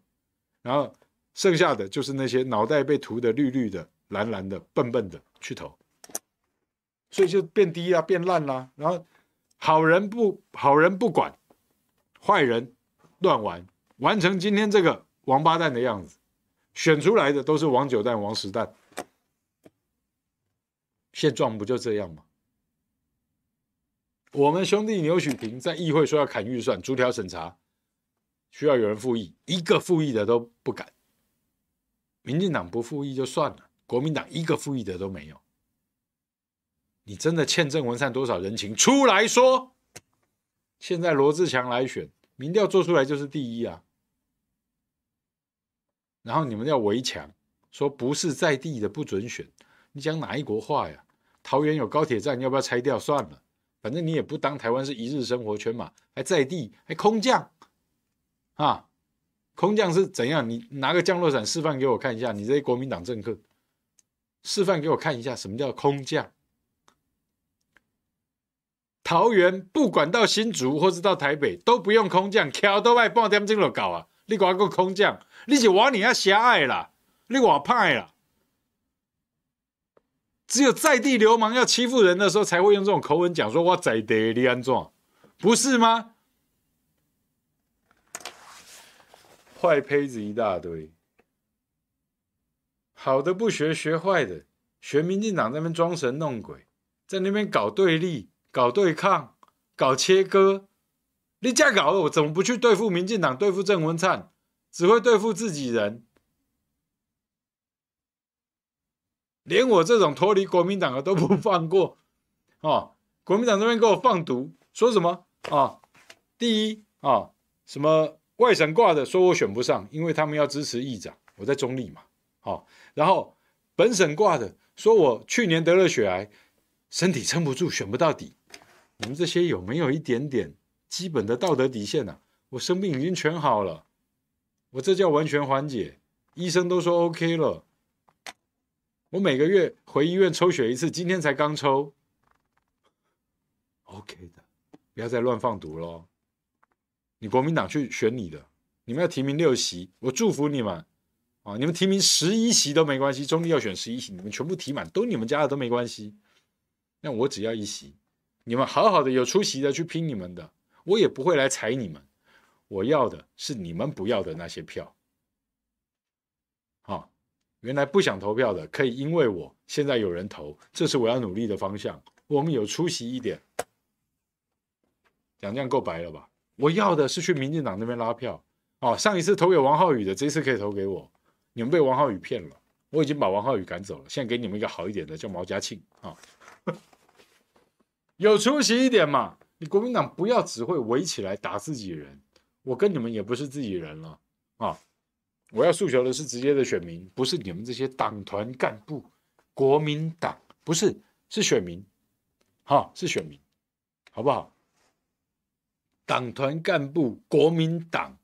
然后剩下的就是那些脑袋被涂的绿绿的、蓝蓝的、笨笨的去投，所以就变低啦、变烂啦。然后。好人不好人不管，坏人乱玩，玩成今天这个王八蛋的样子，选出来的都是王九蛋、王十蛋，现状不就这样吗？我们兄弟牛煦庭在议会说要砍预算，逐条审查，需要有人复议，一个复议的都不敢。民进党不复议就算了，国民党一个复议的都没有。你真的欠郑文灿多少人情？出来说！现在罗志强来选，民调做出来就是第一啊。然后你们要围墙，说不是在地的不准选。你讲哪一国话呀？桃园有高铁站，要不要拆掉？算了，反正你也不当台湾是一日生活圈嘛，还在地还空降啊？空降是怎样？你拿个降落伞示范给我看一下，你这些国民党政客，示范给我看一下，什么叫空降？桃园不管到新竹或是到台北都不用空降，桥都爱半点钟就搞啊！你搞个空降，你是我你要狭隘啦，你我派啦。只有在地流氓要欺负人的时候，才会用这种口吻讲说我在地你安怎，不是吗？坏胚子一大堆，好的不学，学坏的，学民进党那边装神弄鬼，在那边搞对立。搞对抗，搞切割，你这样搞，我怎么不去对付民进党，对付郑文灿，只会对付自己人。连我这种脱离国民党的都不放过，哦，国民党这边给我放毒，说什么啊、哦？第一啊、哦，什么外省挂的说我选不上，因为他们要支持议长，我在中立嘛，好、哦，然后本省挂的说我去年得了血癌，身体撑不住，选不到底。你们这些有没有一点点基本的道德底线呢、啊？我生病已经全好了，我这叫完全缓解，医生都说 OK 了。我每个月回医院抽血一次，今天才刚抽，OK 的，不要再乱放毒喽。你国民党去选你的，你们要提名六席，我祝福你们啊！你们提名十一席都没关系，中立要选十一席，你们全部提满，都你们家的都没关系。那我只要一席。你们好好的有出席的去拼你们的，我也不会来踩你们。我要的是你们不要的那些票。原来不想投票的，可以因为我现在有人投，这是我要努力的方向。我们有出息一点，讲这样够白了吧？我要的是去民进党那边拉票。哦，上一次投给王浩宇的，这次可以投给我。你们被王浩宇骗了，我已经把王浩宇赶走了，现在给你们一个好一点的，叫毛家庆啊。哦、有出息一点嘛！你国民党不要只会围起来打自己人，我跟你们也不是自己人了啊。我要诉求的是直接的选民，不是你们这些党团干部。国民党不是，是选民，哈，是选民，好不好？党团干部、国民党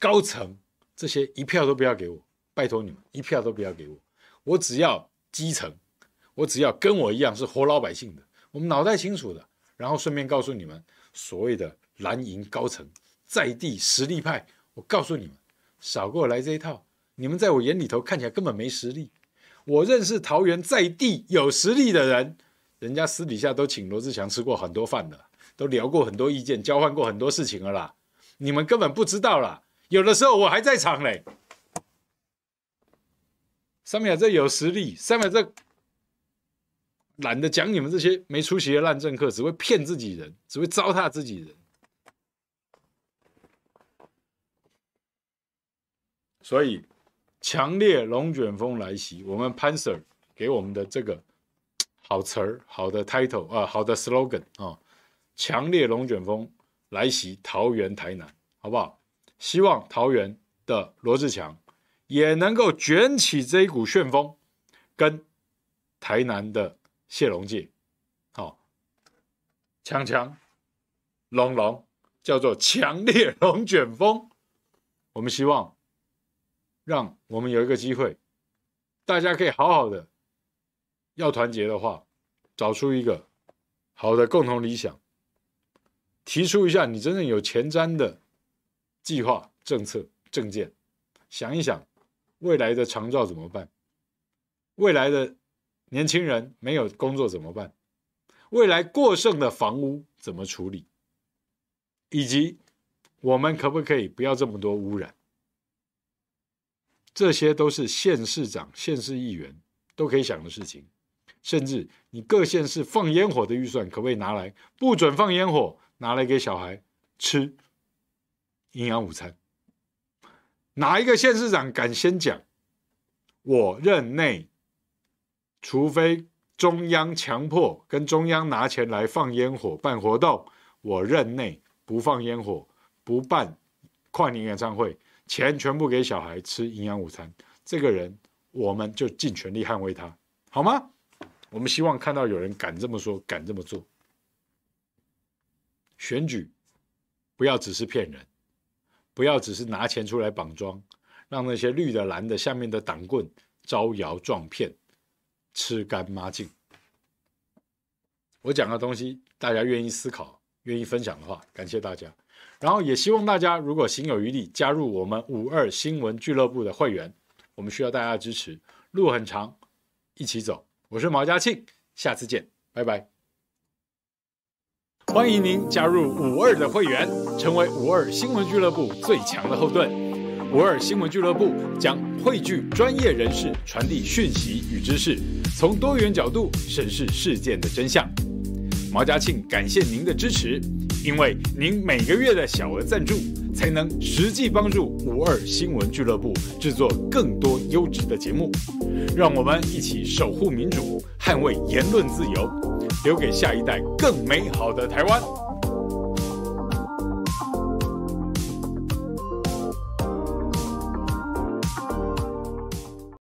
高层这些一票都不要给我，拜托你们一票都不要给我。我只要基层，我只要跟我一样是活老百姓的，我们脑袋清楚的。然后顺便告诉你们，所谓的蓝营高层在地实力派，我告诉你们。少给我来这一套！你们在我眼里头看起来根本没实力。我认识桃园在地有实力的人，人家私底下都请罗志强吃过很多饭的，都聊过很多意见，交换过很多事情了啦。你们根本不知道啦。有的时候我还在场嘞。三秒这有实力，三秒这懒得讲你们这些没出息的烂政客，只会骗自己人，只会糟蹋自己人。所以，强烈龙卷风来袭，我们潘 Sir 给我们的这个好词儿、好的 title 啊、好的 slogan 啊、强烈龙卷风来袭桃园、台南，好不好？希望桃园的罗志强也能够卷起这一股旋风，跟台南的谢龙介，好、哦，强强龙龙叫做强烈龙卷风，我们希望。让我们有一个机会，大家可以好好的，要团结的话，找出一个好的共同理想，提出一下你真正有前瞻的计划、政策、政见，想一想未来的长照怎么办，未来的年轻人没有工作怎么办，未来过剩的房屋怎么处理，以及我们可不可以不要这么多污染。这些都是县市长、县市议员都可以想的事情，甚至你各县市放烟火的预算，可不可以拿来不准放烟火，拿来给小孩吃营养午餐？哪一个县市长敢先讲？我任内，除非中央强迫跟中央拿钱来放烟火办活动，我任内不放烟火，不办跨年演唱会。钱全部给小孩吃营养午餐，这个人我们就尽全力捍卫他，好吗？我们希望看到有人敢这么说，敢这么做。选举不要只是骗人，不要只是拿钱出来绑桩，让那些绿的蓝的下面的党棍招摇撞骗，吃干抹净。我讲的东西，大家愿意思考、愿意分享的话，感谢大家。然后也希望大家如果行有余力，加入我们五二新闻俱乐部的会员，我们需要大家的支持。路很长，一起走。我是毛家庆，下次见，拜拜。欢迎您加入五二的会员，成为五二新闻俱乐部最强的后盾。五二新闻俱乐部将汇聚专业人士，传递讯息与知识，从多元角度审视事件的真相。毛家庆感谢您的支持。因为您每个月的小额赞助，才能实际帮助五二新闻俱乐部制作更多优质的节目。让我们一起守护民主，捍卫言论自由，留给下一代更美好的台湾。